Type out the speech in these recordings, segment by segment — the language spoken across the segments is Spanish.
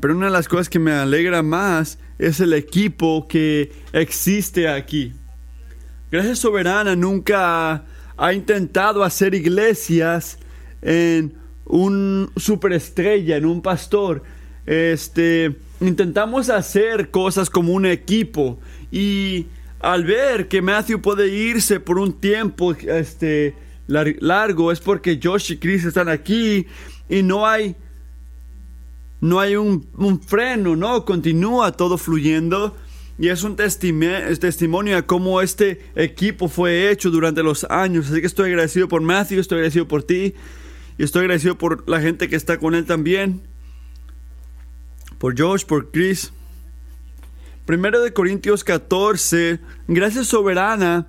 Pero una de las cosas que me alegra más es el equipo que existe aquí. Gracias Soberana nunca ha intentado hacer iglesias en un superestrella, en un pastor. Este, intentamos hacer cosas como un equipo y al ver que Matthew puede irse por un tiempo este, largo es porque Josh y Chris están aquí y no hay no hay un, freno, ¿no? Continúa todo fluyendo. Y es un testimonio de cómo este equipo fue hecho durante los años. Así que estoy agradecido por Matthew, estoy agradecido por ti. Y estoy agradecido por la gente que está con él también. Por Josh, por Chris. Primero de Corintios 14. Gracias soberana.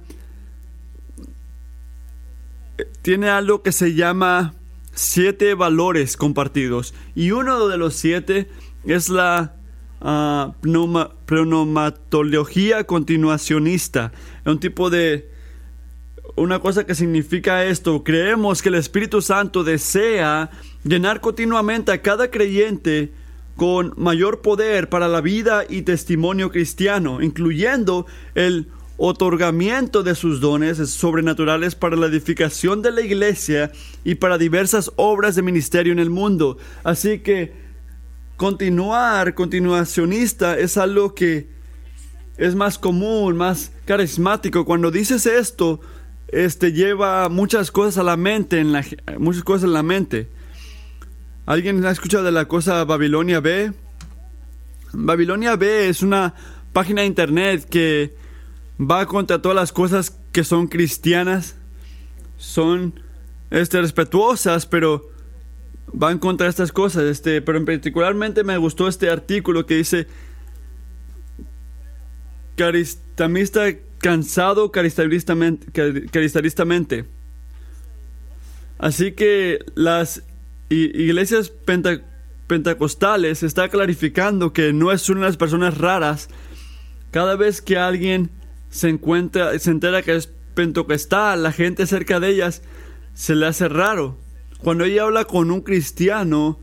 Tiene algo que se llama siete valores compartidos. Y uno de los siete es la uh, continuacionista. Un tipo de... Una cosa que significa esto, creemos que el Espíritu Santo desea llenar continuamente a cada creyente con mayor poder para la vida y testimonio cristiano, incluyendo el otorgamiento de sus dones sobrenaturales para la edificación de la iglesia y para diversas obras de ministerio en el mundo. Así que continuar, continuacionista es algo que es más común, más carismático. Cuando dices esto, este lleva muchas cosas a la mente, en la, muchas cosas en la mente. ¿Alguien ha escuchado de la cosa Babilonia B? Babilonia B es una página de internet que va contra todas las cosas que son cristianas, son este, respetuosas, pero van contra estas cosas. Este, pero en particularmente me gustó este artículo que dice caristamista cansado. Así que las iglesias pentecostales está clarificando que no es una de las personas raras. Cada vez que alguien se encuentra, se entera que es pentecostal, la gente cerca de ellas se le hace raro. Cuando ella habla con un cristiano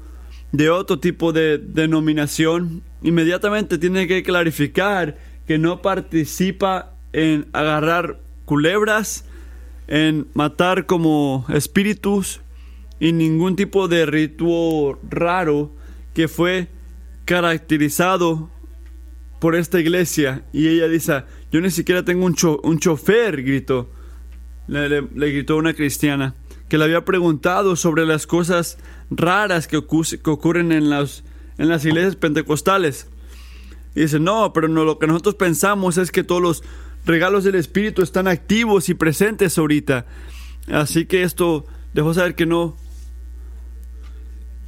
de otro tipo de denominación, inmediatamente tiene que clarificar que no participa en agarrar culebras, en matar como espíritus y ningún tipo de ritual raro que fue caracterizado por esta iglesia. Y ella dice, yo ni siquiera tengo un, un chofer, gritó. Le, gritó una cristiana que le había preguntado sobre las cosas raras que, ocurren en las, en las iglesias pentecostales. Y dice, no, pero no, lo que nosotros pensamos es que todos los regalos del Espíritu están activos y presentes ahorita. Así que esto dejó saber que no,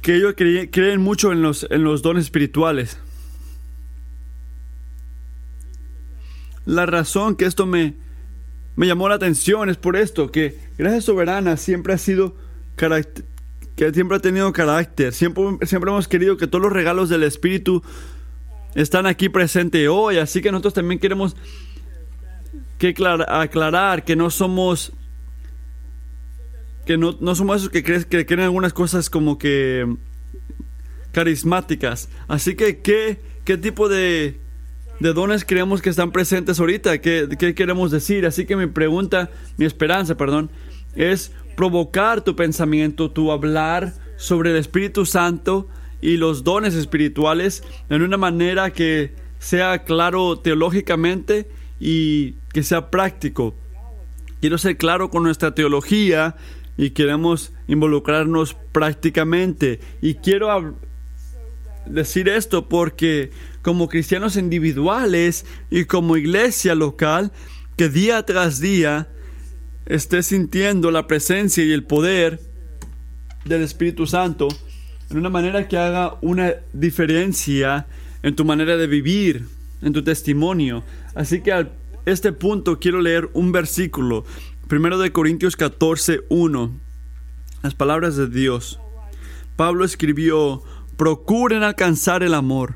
que ellos creen mucho en los, en los dones espirituales. La razón que esto me, me llamó la atención es por esto, que Gracia Soberana siempre ha sido que siempre ha tenido carácter, siempre, siempre hemos querido que todos los regalos del Espíritu están aquí presentes hoy, así que nosotros también queremos que aclarar que no somos que no, no somos esos que, crees, que creen algunas cosas como que carismáticas. Así que, ¿qué, qué tipo de de dones creemos que están presentes ahorita, ¿qué, queremos decir? Así que mi pregunta, mi esperanza, perdón, es provocar tu pensamiento, tu hablar sobre el Espíritu Santo y los dones espirituales en una manera que sea claro teológicamente y que sea práctico. Quiero ser claro con nuestra teología y queremos involucrarnos prácticamente. Y quiero decir esto porque como cristianos individuales y como iglesia local, que día tras día esté sintiendo la presencia y el poder del Espíritu Santo en una manera que haga una diferencia en tu manera de vivir, en tu testimonio. Así que a este punto quiero leer un versículo, primero de Corintios 14, 1, las palabras de Dios. Pablo escribió, procuren alcanzar el amor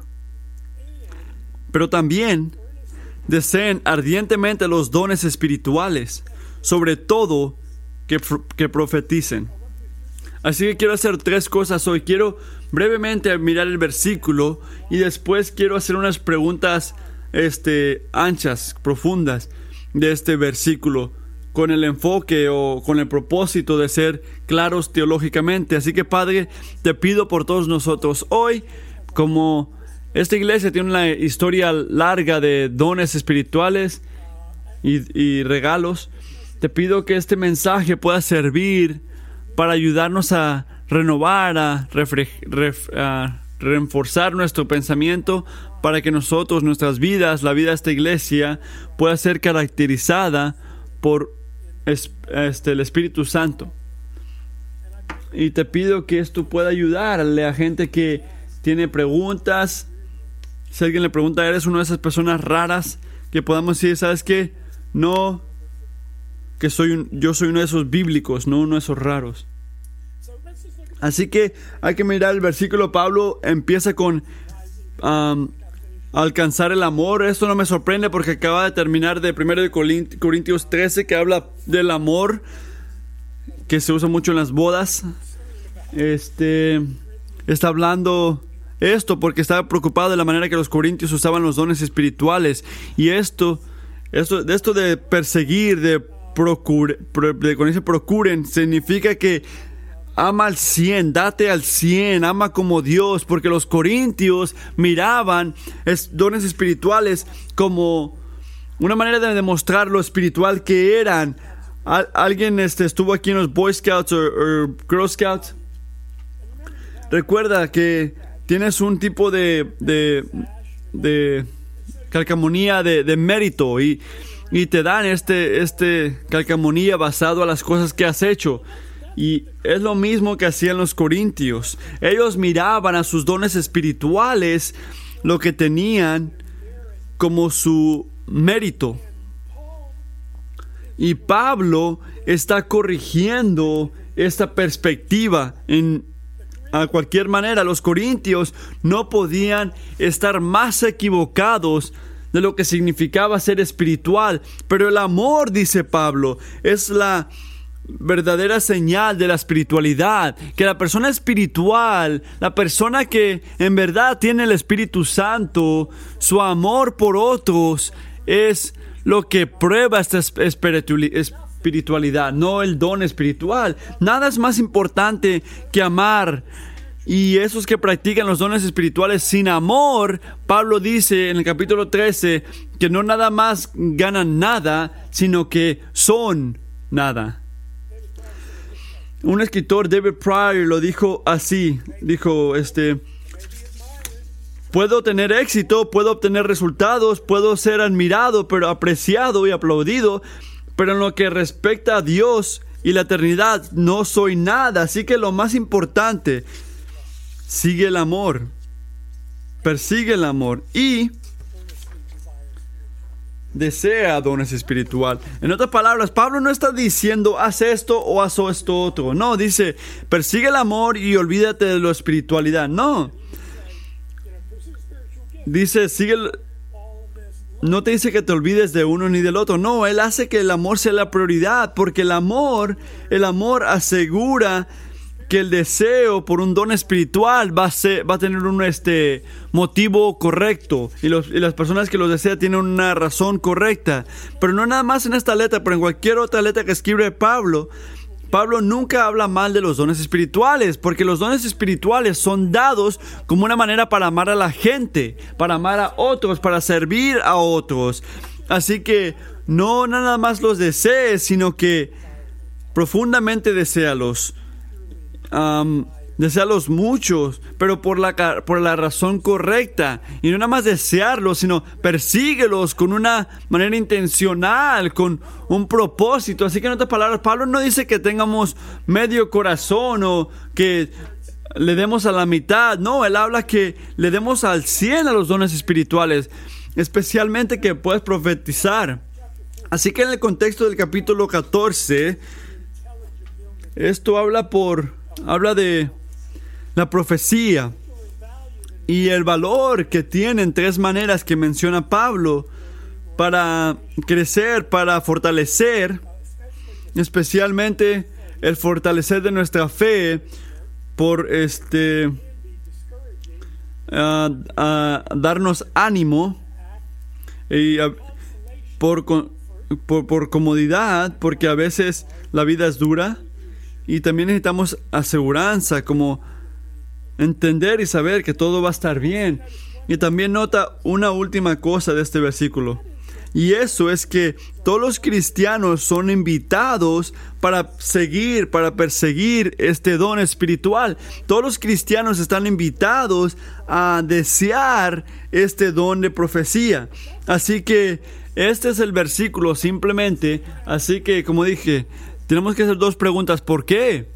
pero también deseen ardientemente los dones espirituales, sobre todo que, que profeticen. Así que quiero hacer tres cosas hoy. Quiero brevemente mirar el versículo y después quiero hacer unas preguntas este, anchas, profundas de este versículo con el enfoque o con el propósito de ser claros teológicamente. Así que Padre, te pido por todos nosotros hoy, como esta iglesia tiene una historia larga de dones espirituales y, regalos, te pido que este mensaje pueda servir para ayudarnos a renovar, a, reforzar nuestro pensamiento para que nosotros, nuestras vidas, la vida de esta iglesia, pueda ser caracterizada por este, el Espíritu Santo. Y te pido que esto pueda ayudarle a gente que tiene preguntas. Si alguien le pregunta, ¿eres una de esas personas raras? Que podamos decir, ¿sabes qué? No, que soy yo soy uno de esos bíblicos, no uno de esos raros. Así que hay que mirar el versículo. Pablo empieza con alcanzar el amor. Esto no me sorprende porque acaba de terminar de 1 de Corintios 13 que habla del amor que se usa mucho en las bodas. Este está hablando esto porque estaba preocupado de la manera que los corintios usaban los dones espirituales y esto esto de esto de perseguir, de procurar, de con ese procuren significa que Ama al 100, date al 100, ama como Dios, porque los corintios miraban dones espirituales como una manera de demostrar lo espiritual que eran. ¿Alguien este, estuvo aquí en los Boy Scouts o, Girl Scouts? Recuerda que tienes un tipo de, de, de calcamonía de, de mérito y, y, te dan este, este calcamonía basado a las cosas que has hecho. Y es lo mismo que hacían los corintios. Ellos miraban a sus dones espirituales, lo que tenían como su mérito. Y Pablo está corrigiendo esta perspectiva en a cualquier manera los corintios no podían estar más equivocados de lo que significaba ser espiritual, pero el amor, dice Pablo, es la verdadera señal de la espiritualidad, que la persona espiritual, la persona que en verdad tiene el Espíritu Santo, su amor por otros es lo que prueba esta espiritualidad, no el don espiritual. Nada es más importante que amar. Y esos que practican los dones espirituales sin amor, Pablo dice en el capítulo 13 que no nada más ganan nada, sino que son nada. Un escritor, David Pryor, lo dijo así. Dijo, este, puedo tener éxito, puedo obtener resultados, puedo ser admirado, pero apreciado y aplaudido, pero en lo que respecta a Dios y la eternidad no soy nada. Así que lo más importante, sigue el amor, persigue el amor y desea dones espiritual. En otras palabras, Pablo no está diciendo haz esto o haz esto otro. No, dice persigue el amor y olvídate de la espiritualidad. No. Dice sigue no te dice que te olvides de uno ni del otro. No, él hace que el amor sea la prioridad, porque el amor, el amor asegura que el deseo por un don espiritual va a, ser, va a tener un este, motivo correcto y, las personas que lo desean tienen una razón correcta. Pero no nada más en esta letra, pero en cualquier otra letra que escribe Pablo, Pablo nunca habla mal de los dones espirituales, porque los dones espirituales son dados como una manera para amar a la gente, para amar a otros, para servir a otros. Así que no nada más los desees, sino que profundamente desealos um, desearlos muchos, pero por la, por la razón correcta. Y no nada más desearlos, sino persíguelos con una manera intencional, con un propósito. Así que en otras palabras, Pablo no dice que tengamos medio corazón o que le demos a la mitad. No, él habla que le demos al 100 a los dones espirituales, especialmente que puedes profetizar. Así que en el contexto del capítulo 14, esto habla por habla de la profecía y el valor que tienen tres maneras que menciona Pablo para crecer, para fortalecer, especialmente el fortalecer de nuestra fe por este darnos ánimo y por, por, por comodidad, porque a veces la vida es dura y también necesitamos aseguranza, como entender y saber que todo va a estar bien. Y también nota una última cosa de este versículo. Y eso es que todos los cristianos son invitados para seguir, para perseguir este don espiritual. Todos los cristianos están invitados a desear este don de profecía. Así que este es el versículo simplemente. Así que, como dije, tenemos que hacer dos preguntas. ¿Por qué?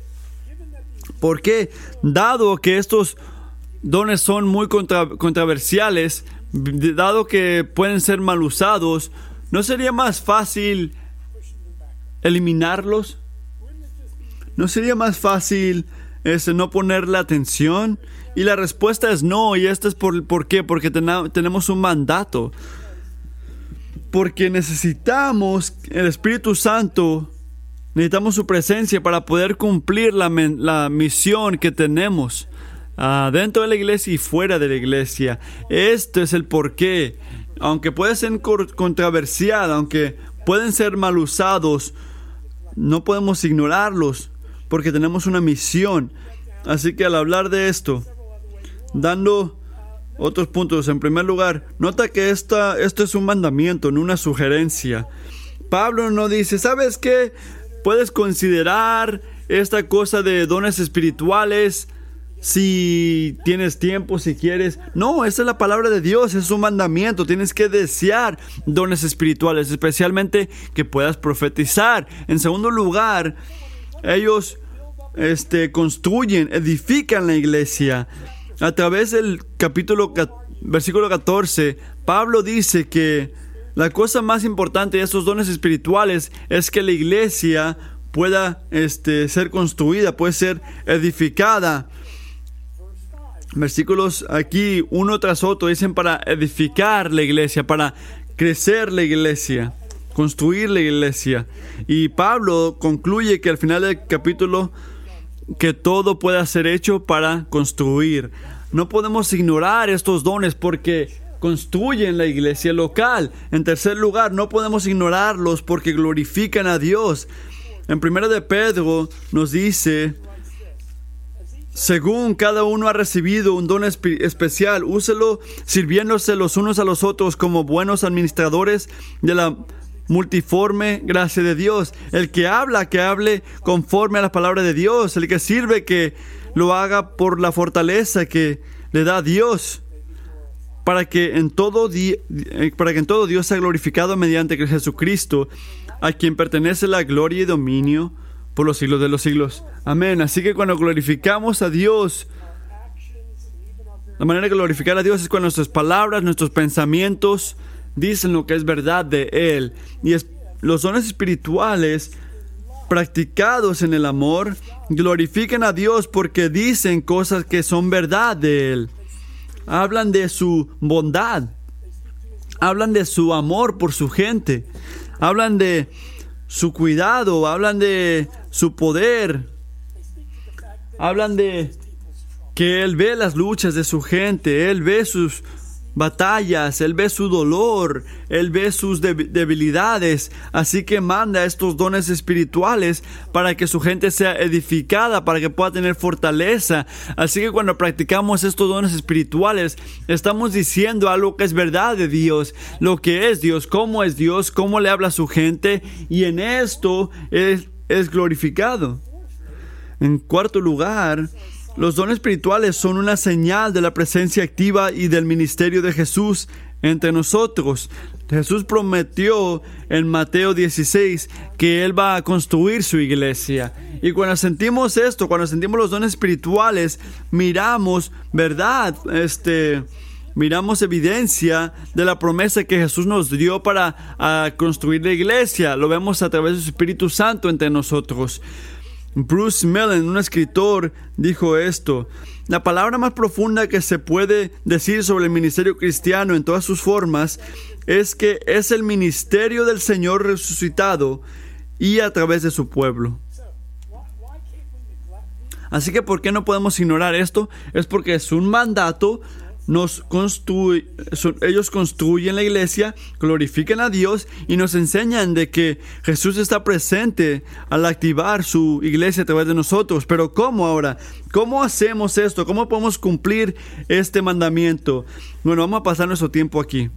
¿Por qué? Dado que estos dones son muy controversiales, dado que pueden ser mal usados, ¿no sería más fácil eliminarlos? ¿No sería más fácil ese, no ponerle atención? Y la respuesta es no, y esto es por, ¿por qué? Porque tenemos un mandato. Porque necesitamos el Espíritu Santo, necesitamos su presencia para poder cumplir la, la misión que tenemos. Ah, dentro de la iglesia y fuera de la iglesia. Este es el porqué. Aunque puede ser controversial, aunque pueden ser mal usados, no podemos ignorarlos porque tenemos una misión. Así que al hablar de esto, dando otros puntos, en primer lugar, nota que esta, esto es un mandamiento, no una sugerencia. Pablo no dice, ¿sabes qué? Puedes considerar esta cosa de dones espirituales si tienes tiempo, si quieres. No, esa es la palabra de Dios, es un mandamiento. Tienes que desear dones espirituales, especialmente que puedas profetizar. En segundo lugar, ellos este, construyen, edifican la iglesia. A través del capítulo, versículo 14, Pablo dice que la cosa más importante de estos dones espirituales es que la iglesia pueda este, ser construida, puede ser edificada versículos aquí uno tras otro dicen para edificar la iglesia, para crecer la iglesia, construir la iglesia. Y Pablo concluye que al final del capítulo que todo pueda ser hecho para construir. No podemos ignorar estos dones porque construyen la iglesia local. En tercer lugar, no podemos ignorarlos porque glorifican a Dios. En primera de Pedro nos dice según cada uno ha recibido un don especial, úselo sirviéndose los unos a los otros como buenos administradores de la multiforme gracia de Dios. El que habla, que hable conforme a la palabra de Dios. El que sirve, que lo haga por la fortaleza que le da Dios. Para que en todo, eh, para que en todo Dios sea glorificado mediante Jesucristo, a quien pertenece la gloria y dominio por los siglos de los siglos. Amén. Así que cuando glorificamos a Dios, la manera de glorificar a Dios es cuando nuestras palabras, nuestros pensamientos dicen lo que es verdad de Él. Y los dones espirituales practicados en el amor glorifican a Dios porque dicen cosas que son verdad de Él. Hablan de su bondad. Hablan de su amor por su gente. Hablan de su cuidado, hablan de su poder, hablan de que Él ve las luchas de su gente, Él ve sus batallas, Él ve su dolor, Él ve sus debilidades, así que manda estos dones espirituales para que su gente sea edificada, para que pueda tener fortaleza. Así que cuando practicamos estos dones espirituales, estamos diciendo algo que es verdad de Dios, lo que es Dios, cómo es Dios, cómo le habla a su gente, y en esto es, es glorificado. En cuarto lugar, los dones espirituales son una señal de la presencia activa y del ministerio de Jesús entre nosotros. Jesús prometió en Mateo 16 que Él va a construir su iglesia. Y cuando sentimos esto, cuando sentimos los dones espirituales, miramos verdad, este, miramos evidencia de la promesa que Jesús nos dio para construir la iglesia. Lo vemos a través de su Espíritu Santo entre nosotros. Bruce Mellon, un escritor, dijo esto. La palabra más profunda que se puede decir sobre el ministerio cristiano en todas sus formas es que es el ministerio del Señor resucitado y a través de su pueblo. Así que ¿por qué no podemos ignorar esto? Es porque es un mandato nos ellos construyen la iglesia, glorifican a Dios y nos enseñan de que Jesús está presente al activar su iglesia a través de nosotros. Pero ¿cómo ahora? ¿Cómo hacemos esto? ¿Cómo podemos cumplir este mandamiento? Bueno, vamos a pasar nuestro tiempo aquí.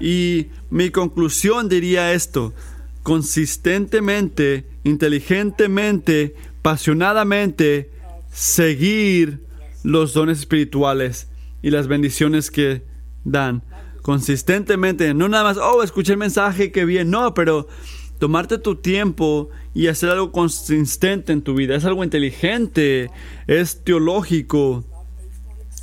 Y mi conclusión diría esto, consistentemente, inteligentemente, apasionadamente, seguir los dones espirituales y las bendiciones que dan consistentemente. No nada más, oh, escuché el mensaje, que bien. No, pero tomarte tu tiempo y hacer algo consistente en tu vida. Es algo inteligente, es teológico.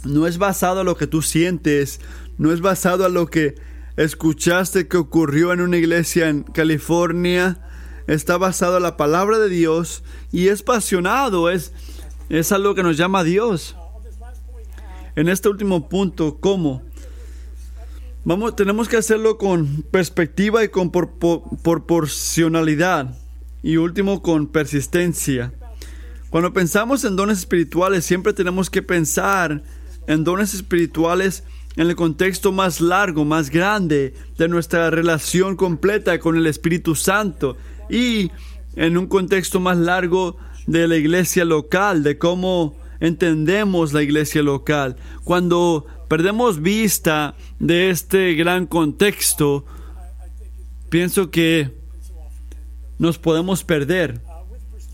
No es basado a lo que tú sientes, no es basado a lo que escuchaste que ocurrió en una iglesia en California. Está basado en la palabra de Dios y es pasionado, es, es algo que nos llama a Dios en este último punto, ¿cómo? Vamos, tenemos que hacerlo con perspectiva y con proporcionalidad. Y último, con persistencia. Cuando pensamos en dones espirituales, siempre tenemos que pensar en dones espirituales en el contexto más largo, más grande de nuestra relación completa con el Espíritu Santo y en un contexto más largo de la iglesia local, de cómo entendemos la iglesia local. Cuando perdemos vista de este gran contexto, pienso que nos podemos perder.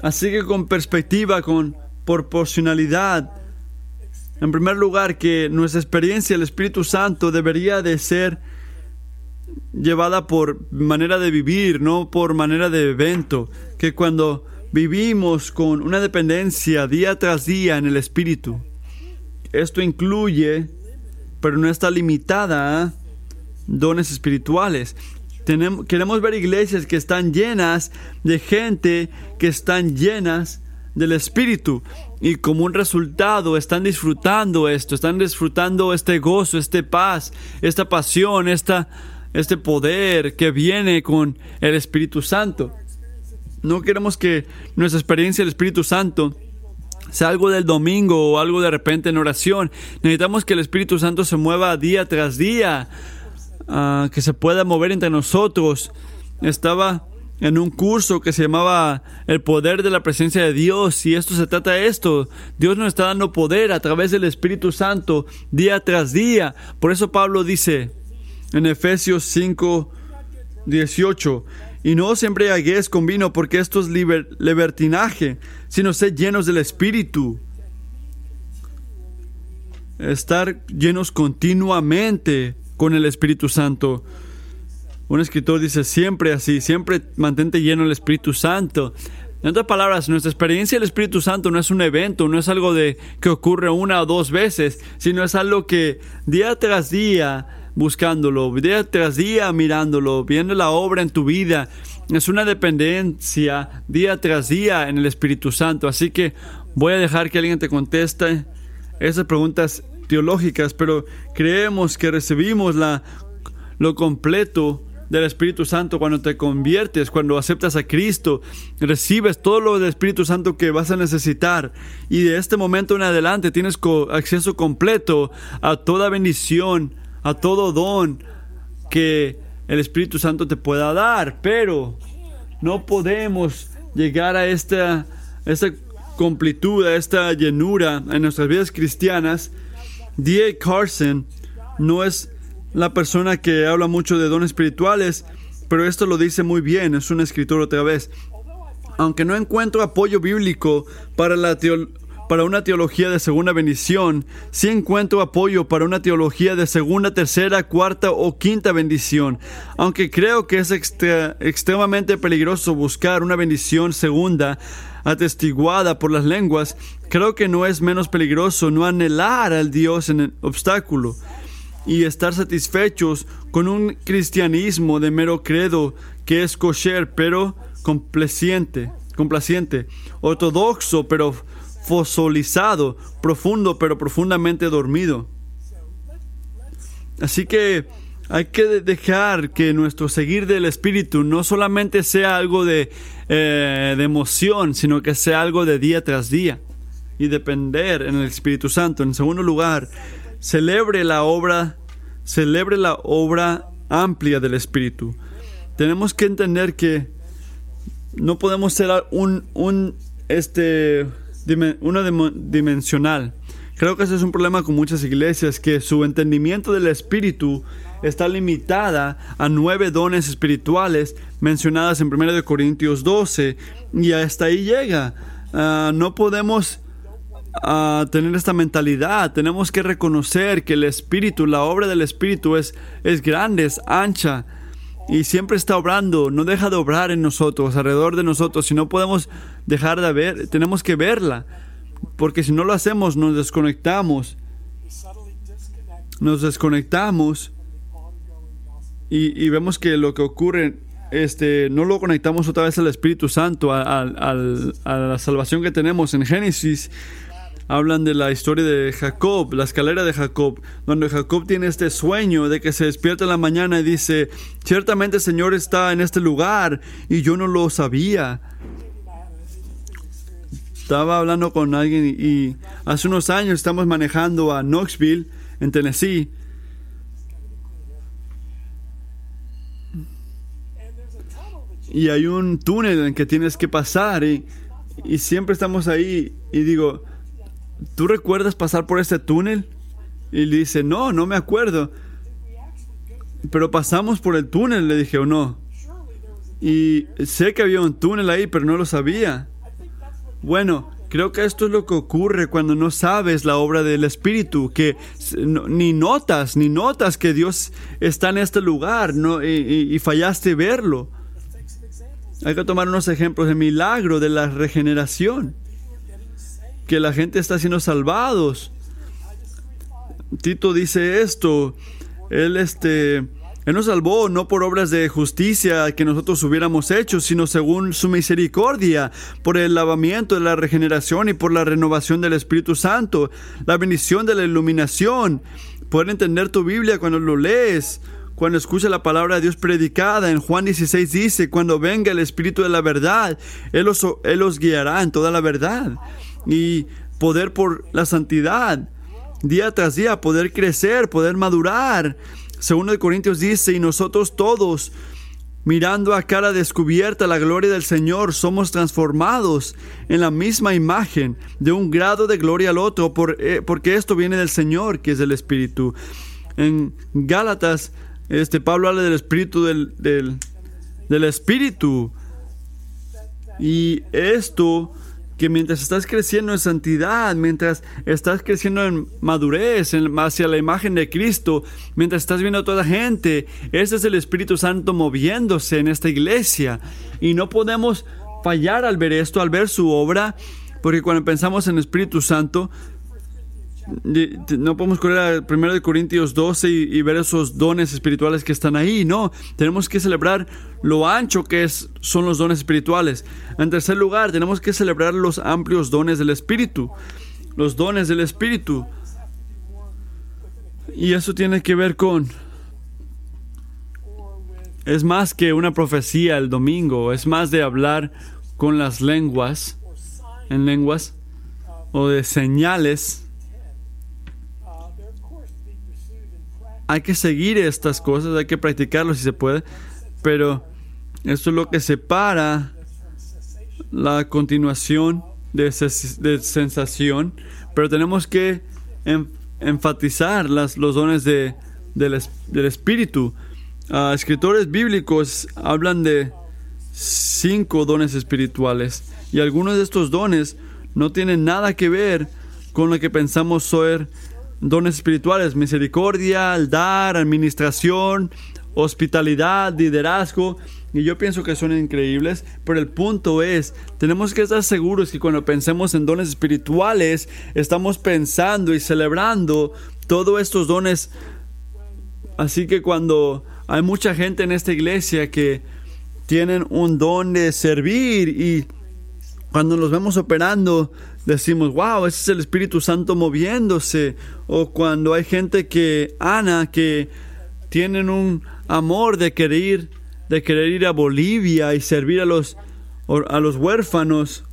Así que con perspectiva, con proporcionalidad, en primer lugar, que nuestra experiencia del Espíritu Santo debería de ser llevada por manera de vivir, no por manera de evento. Que cuando Vivimos con una dependencia día tras día en el Espíritu. Esto incluye, pero no está limitada dones espirituales. Tenemos, queremos ver iglesias que están llenas de gente que están llenas del Espíritu y como un resultado están disfrutando esto, están disfrutando este gozo, este paz, esta pasión, esta, este poder que viene con el Espíritu Santo. No queremos que nuestra experiencia del Espíritu Santo sea algo del domingo o algo de repente en oración. Necesitamos que el Espíritu Santo se mueva día tras día, ah, que se pueda mover entre nosotros. Estaba en un curso que se llamaba El poder de la presencia de Dios y esto se trata de esto. Dios nos está dando poder a través del Espíritu Santo día tras día. Por eso Pablo dice en Efesios 5, 18, y no os embriaguéis con vino, porque esto es libertinaje, sino sed llenos del Espíritu. Estar llenos continuamente con el Espíritu Santo. Un escritor dice siempre así, siempre mantente lleno del Espíritu Santo. En otras palabras, nuestra experiencia del Espíritu Santo no es un evento, no es algo de que ocurre una o dos veces, sino es algo que día tras día buscándolo, día tras día mirándolo, viendo la obra en tu vida. Es una dependencia día tras día en el Espíritu Santo. Así que voy a dejar que alguien te conteste esas preguntas teológicas, pero creemos que recibimos la, lo completo del Espíritu Santo cuando te conviertes, cuando aceptas a Cristo, recibes todo lo del Espíritu Santo que vas a necesitar y de este momento en adelante tienes acceso completo a toda bendición a todo don que el Espíritu Santo te pueda dar, pero no podemos llegar a esta, esta completud, a esta llenura en nuestras vidas cristianas. D.A. Carson no es la persona que habla mucho de dones espirituales, pero esto lo dice muy bien, es un escritor otra vez. Aunque no encuentro apoyo bíblico para la, para una teología de segunda bendición, sí encuentro apoyo para una teología de segunda, tercera, cuarta o quinta bendición. Aunque creo que es extremadamente peligroso buscar una bendición segunda atestiguada por las lenguas, creo que no es menos peligroso no anhelar al Dios en el obstáculo y estar satisfechos con un cristianismo de mero credo que es kosher pero complaciente, complaciente, ortodoxo pero fosolizado, profundo pero profundamente dormido. Así que hay que dejar que nuestro seguir del Espíritu no solamente sea algo de, eh, de emoción, sino que sea algo de día tras día. y depender en el Espíritu Santo. En segundo lugar, celebre la obra, celebre la obra amplia del Espíritu. Tenemos que entender que no podemos ser un, un este, dimensional. Creo que ese es un problema con muchas iglesias, que su entendimiento del Espíritu está limitada a nueve dones espirituales mencionadas en 1 Corintios 12 y hasta ahí llega. Ah, no podemos ah, tener esta mentalidad, tenemos que reconocer que el Espíritu, la obra del Espíritu es, es grande, es ancha y siempre está obrando, no deja de obrar en nosotros, alrededor de nosotros, si no podemos dejar de ver, tenemos que verla, porque si no lo hacemos nos desconectamos, nos desconectamos y, vemos que lo que ocurre, este, no lo conectamos otra vez al Espíritu Santo, a, la salvación que tenemos en Génesis. Hablan de la historia de Jacob, la escalera de Jacob, donde Jacob tiene este sueño de que se despierta en la mañana y dice, ciertamente el Señor está en este lugar y yo no lo sabía. Estaba hablando con alguien y hace unos años estamos manejando a Knoxville, en Tennessee, y hay un túnel en que tienes que pasar y, siempre estamos ahí y digo, ¿tú recuerdas pasar por este túnel? Y le dice, no, no me acuerdo. Pero pasamos por el túnel, le dije, o no. Y sé que había un túnel ahí, pero no lo sabía. Bueno, creo que esto es lo que ocurre cuando no sabes la obra del Espíritu, que ni notas, ni notas que Dios está en este lugar no, y fallaste verlo. Hay que tomar unos ejemplos de milagro de la regeneración. Que la gente está siendo salvados. Tito dice esto. Él este él nos salvó no por obras de justicia que nosotros hubiéramos hecho, sino según su misericordia, por el lavamiento de la regeneración y por la renovación del Espíritu Santo, la bendición de la iluminación, poder entender tu Biblia cuando lo lees, cuando escucha la palabra de Dios predicada. En Juan 16 dice, cuando venga el Espíritu de la verdad, Él los, Él los guiará en toda la verdad. Y poder por la santidad, día tras día, poder crecer, poder madurar. Segundo de Corintios dice, y nosotros todos, mirando a cara descubierta la gloria del Señor, somos transformados en la misma imagen, de un grado de gloria al otro, eh, porque esto viene del Señor, que es el Espíritu. En Gálatas este, Pablo habla del espíritu del, del, espíritu. Y esto que mientras estás creciendo en santidad, mientras estás creciendo en madurez hacia la imagen de Cristo, mientras estás viendo a toda gente, ese es el Espíritu Santo moviéndose en esta iglesia. Y no podemos fallar al ver esto, al ver su obra, porque cuando pensamos en Espíritu Santo, no podemos correr a 1 Corintios 12 y, ver esos dones espirituales que están ahí. No, tenemos que celebrar lo ancho que es, son los dones espirituales. En tercer lugar, tenemos que celebrar los amplios dones del Espíritu. Los dones del Espíritu. Y eso tiene que ver con... Es más que una profecía el domingo, es más de hablar con las lenguas, en lenguas, o de señales hay que seguir estas cosas, hay que practicarlo si se puede, pero esto es lo que separa la continuación de, sensación, pero tenemos que enfatizar las, los dones de, del, espíritu. Ah, escritores bíblicos hablan de cinco dones espirituales y algunos de estos dones no tienen nada que ver con lo que pensamos ser dones espirituales, misericordia, dar, administración, hospitalidad, liderazgo. Y yo pienso que son increíbles, pero el punto es, tenemos que estar seguros que cuando pensemos en dones espirituales, estamos pensando y celebrando todos estos dones. Así que cuando hay mucha gente en esta iglesia que tienen un don de servir y cuando los vemos operando, decimos, wow, ese es el Espíritu Santo moviéndose. O cuando hay gente que, Ana, que tienen un amor de querer, de querer ir a Bolivia y servir a los, a los huérfanos.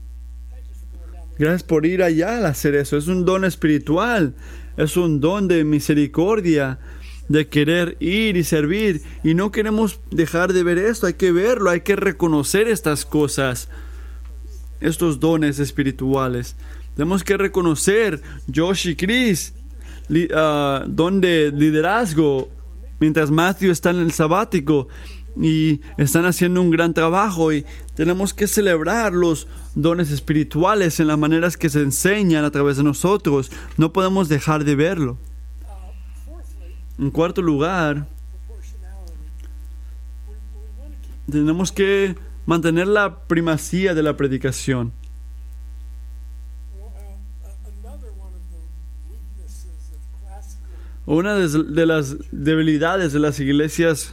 Gracias por ir allá al hacer eso. Es un don espiritual. Es un don de misericordia, de querer ir y servir. Y no queremos dejar de ver esto. Hay que verlo, hay que reconocer estas cosas. Estos dones espirituales. Tenemos que reconocer, Josh y Chris, uh, don de liderazgo, mientras Matthew está en el sabático y están haciendo un gran trabajo y tenemos que celebrar los dones espirituales en las maneras que se enseñan a través de nosotros. No podemos dejar de verlo. En cuarto lugar, tenemos que mantener la primacía de la predicación. Una de las debilidades de las iglesias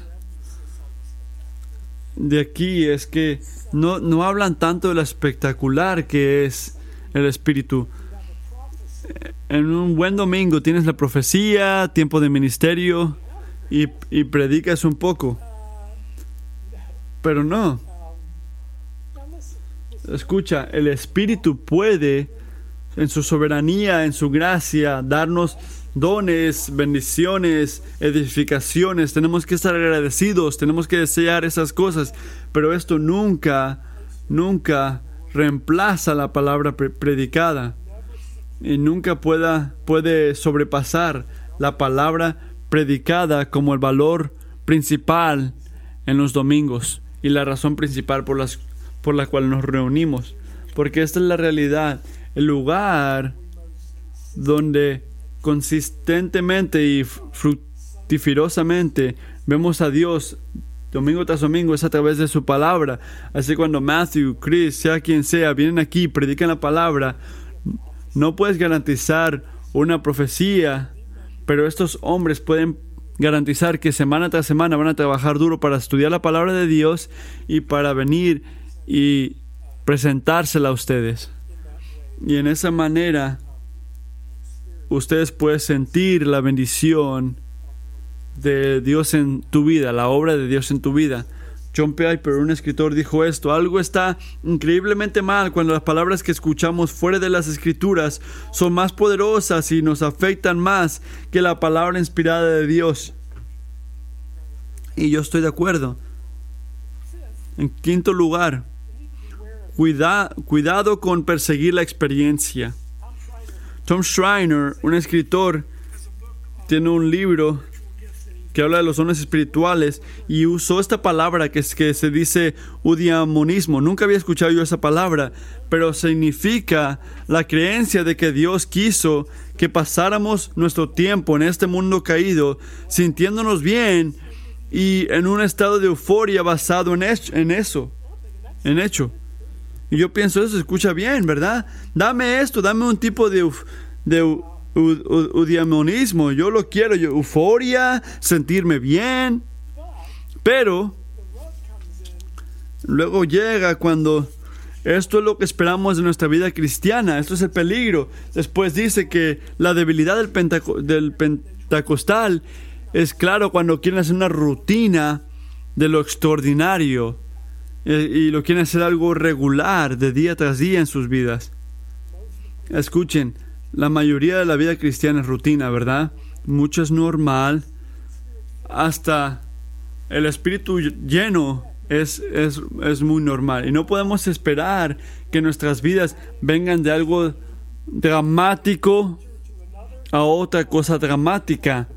de aquí es que no, no hablan tanto de lo espectacular que es el espíritu. En un buen domingo tienes la profecía, tiempo de ministerio y, y predicas un poco. Pero no. Escucha, el espíritu puede, en su soberanía, en su gracia, darnos dones, bendiciones, edificaciones. Tenemos que estar agradecidos, tenemos que desear esas cosas, pero esto nunca, nunca reemplaza la palabra predicada y nunca pueda, puede sobrepasar la palabra predicada como el valor principal en los domingos y la razón principal por, las, por la cual nos reunimos. Porque esta es la realidad, el lugar donde consistentemente y fructiferosamente vemos a Dios domingo tras domingo es a través de su palabra. Así cuando Matthew, Chris, sea quien sea, vienen aquí predican la palabra, no puedes garantizar una profecía, pero estos hombres pueden garantizar que semana tras semana van a trabajar duro para estudiar la palabra de Dios y para venir y presentársela a ustedes. Y en esa manera ustedes pueden sentir la bendición de Dios en tu vida, la obra de Dios en tu vida. John Piper, un escritor, dijo esto, algo está increíblemente mal cuando las palabras que escuchamos fuera de las escrituras son más poderosas y nos afectan más que la palabra inspirada de Dios. Y yo estoy de acuerdo. En quinto lugar, cuidado con perseguir la experiencia. Tom Schreiner, un escritor, tiene un libro que habla de los dones espirituales y usó esta palabra que, es, que se dice udiamonismo. Nunca había escuchado yo esa palabra, pero significa la creencia de que Dios quiso que pasáramos nuestro tiempo en este mundo caído sintiéndonos bien y en un estado de euforia basado en, en eso, en hecho. Y yo pienso, eso se escucha bien, ¿verdad? Dame esto, dame un tipo de, de udiamonismo. Yo lo quiero, euforia, sentirme bien. Pero luego llega cuando esto es lo que esperamos de nuestra vida cristiana. Esto es el peligro. Después dice que la debilidad del, del pentecostal es claro cuando quieren hacer una rutina de lo extraordinario y lo quieren hacer algo regular de día tras día en sus vidas. Escuchen, la mayoría de la vida cristiana es rutina, ¿verdad? Mucho es normal. Hasta el espíritu lleno es, es, es, muy normal. Y no podemos esperar que nuestras vidas vengan de algo dramático a otra cosa dramática.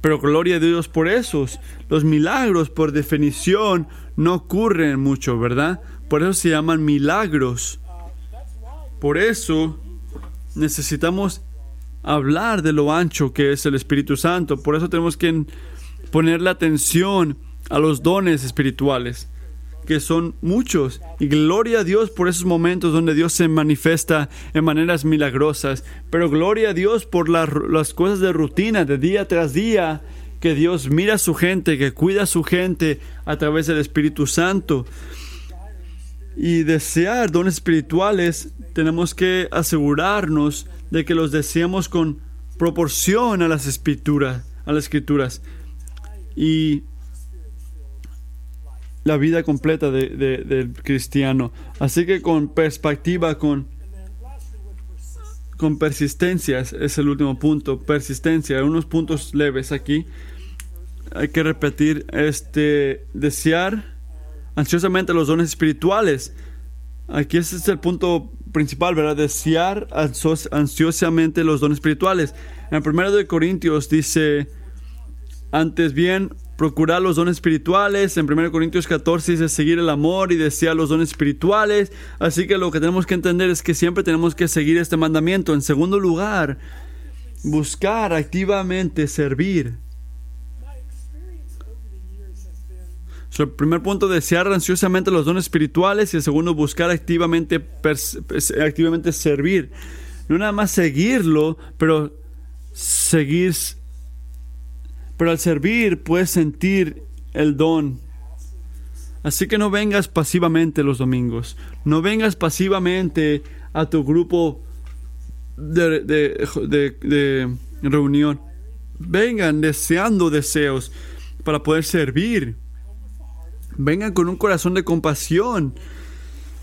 Pero gloria a Dios por esos. Los milagros, por definición, no ocurren mucho, ¿verdad? Por eso se llaman milagros. Por eso necesitamos hablar de lo ancho que es el Espíritu Santo. Por eso tenemos que ponerle atención a los dones espirituales, que son muchos. Y gloria a Dios por esos momentos donde Dios se manifiesta en maneras milagrosas. Pero gloria a Dios por las cosas de rutina, de día tras día, que Dios mira a su gente, que cuida a su gente a través del Espíritu Santo. Y desear dones espirituales, tenemos que asegurarnos de que los deseamos con proporción a las escrituras, a las escrituras. Y la vida completa del cristiano. Así que con perspectiva, con con persistencia, es el último punto, persistencia, unos puntos leves aquí. Hay que repetir, este, desear ansiosamente los dones espirituales. Aquí ese es el punto principal, ¿verdad? Desear ansiosamente los dones espirituales. En el primero de Corintios dice, antes bien, procurar los dones espirituales. En 1 Corintios 14 dice seguir el amor y desear los dones espirituales. Así que lo que tenemos que entender es que siempre tenemos que seguir este mandamiento. En segundo lugar, buscar activamente servir. el primer punto, desear ansiosamente los dones espirituales y el segundo, buscar activamente, activamente servir. No nada más seguirlo, pero seguir pero al servir puedes sentir el don. Así que no vengas pasivamente los domingos. No vengas pasivamente a tu grupo de, de, reunión. Vengan deseando deseos para poder servir. Vengan con un corazón de compasión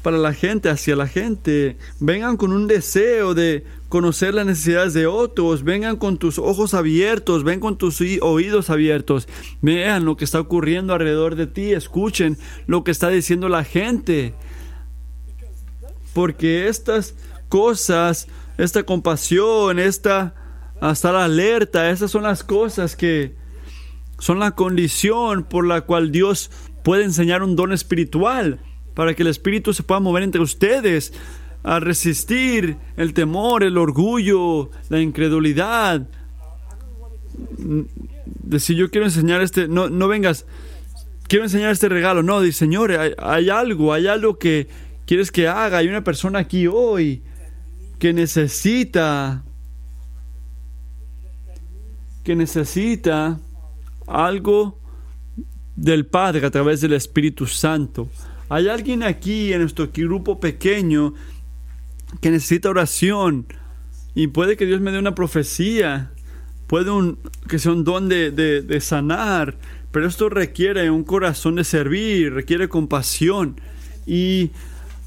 para la gente, hacia la gente. Vengan con un deseo de conocer las necesidades de otros, vengan con tus ojos abiertos, ven con tus oídos abiertos, vean lo que está ocurriendo alrededor de ti, escuchen lo que está diciendo la gente. Porque estas cosas, esta compasión, esta estar alerta, esas son las cosas que son la condición por la cual Dios puede enseñar un don espiritual para que el Espíritu se pueda mover entre ustedes a resistir el temor, el orgullo, la incredulidad. Decir, yo quiero enseñar este, no, no vengas, quiero enseñar este regalo. No, dice, Señor, hay, algo, hay algo que quieres que haga. Hay una persona aquí hoy que necesita, que necesita algo del Padre a través del Espíritu Santo. Hay alguien aquí en nuestro grupo pequeño que necesita oración y puede que Dios me dé una profecía, puede un, que sea un don de, de sanar, pero esto requiere un corazón de servir, requiere compasión y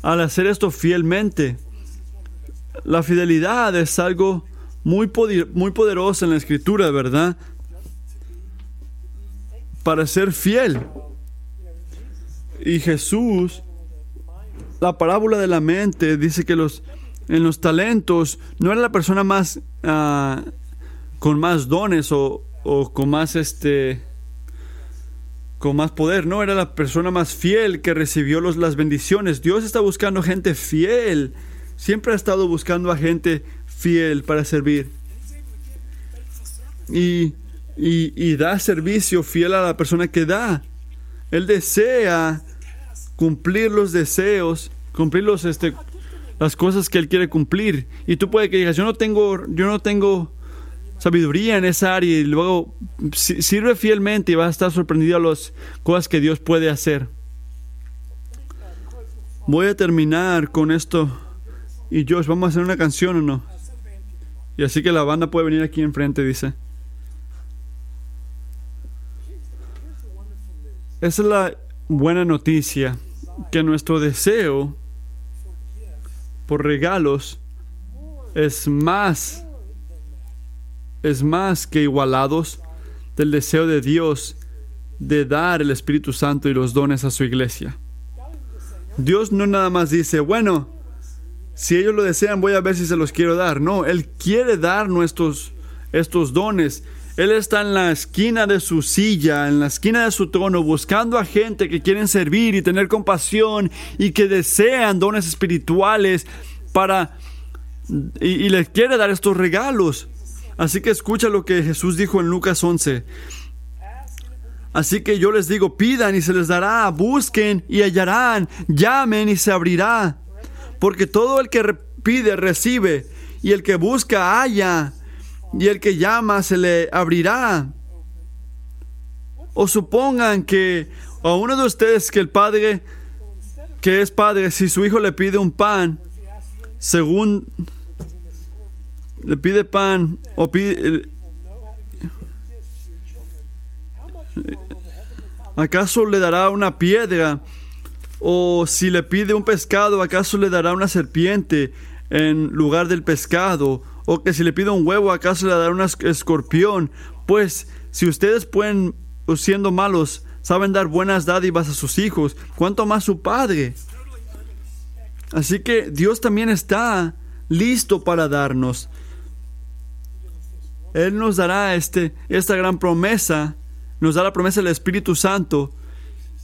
al hacer esto fielmente, la fidelidad es algo muy, muy poderoso en la escritura, ¿verdad? Para ser fiel. Y Jesús, la parábola de la mente, dice que los en los talentos, no era la persona más ah, con más dones o, con más este con más poder, no, era la persona más fiel que recibió los, las bendiciones. Dios está buscando gente fiel. Siempre ha estado buscando a gente fiel para servir. Y, y, y da servicio fiel a la persona que da. Él desea cumplir los deseos, cumplir los, este, las cosas que Él quiere cumplir. Y tú puedes que digas, yo no tengo, yo no tengo sabiduría en esa área y luego sirve fielmente y vas a estar sorprendido a las cosas que Dios puede hacer. Voy a terminar con esto. Y Josh, ¿vamos a hacer una canción o no? Y así que la banda puede venir aquí enfrente, dice. Esa es la buena noticia, que nuestro deseo por regalos es más es más que igualados del deseo de Dios de dar el Espíritu Santo y los dones a su iglesia. Dios no nada más dice, bueno, si ellos lo desean voy a ver si se los quiero dar. No, Él quiere dar nuestros, estos dones él está en la esquina de su silla, en la esquina de su trono, buscando a gente que quieren servir y tener compasión y que desean dones espirituales para... y, les quiere dar estos regalos. Así que escucha lo que Jesús dijo en Lucas 11. Así que yo les digo, pidan y se les dará, busquen y hallarán, llamen y se abrirá. Porque todo el que pide recibe, y el que busca halla, y el que llama se le abrirá. O supongan que a uno de ustedes que el padre, que es padre, si su hijo le pide un pan, según le pide pan o. ¿Acaso le dará una piedra? O si le pide un pescado, ¿acaso le dará una serpiente? en lugar del pescado, o que si le pido un huevo, ¿acaso le dará un escorpión? Pues si ustedes pueden, siendo malos, saben dar buenas dádivas a sus hijos, ¿cuánto más su Padre? Así que Dios también está listo para darnos. Él nos dará este, esta gran promesa, nos da la promesa del Espíritu Santo,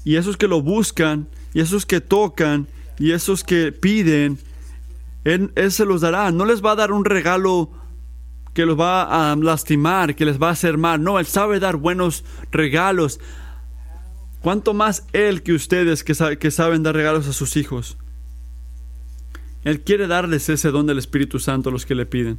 y esos que lo buscan, y esos que tocan, y esos que piden, él, se los dará. No les va a dar un regalo que los va a lastimar, que les va a hacer mal. No, Él sabe dar buenos regalos. ¿Cuánto más Él que ustedes que, que saben dar regalos a sus hijos? Él quiere darles ese don del Espíritu Santo a los que le piden.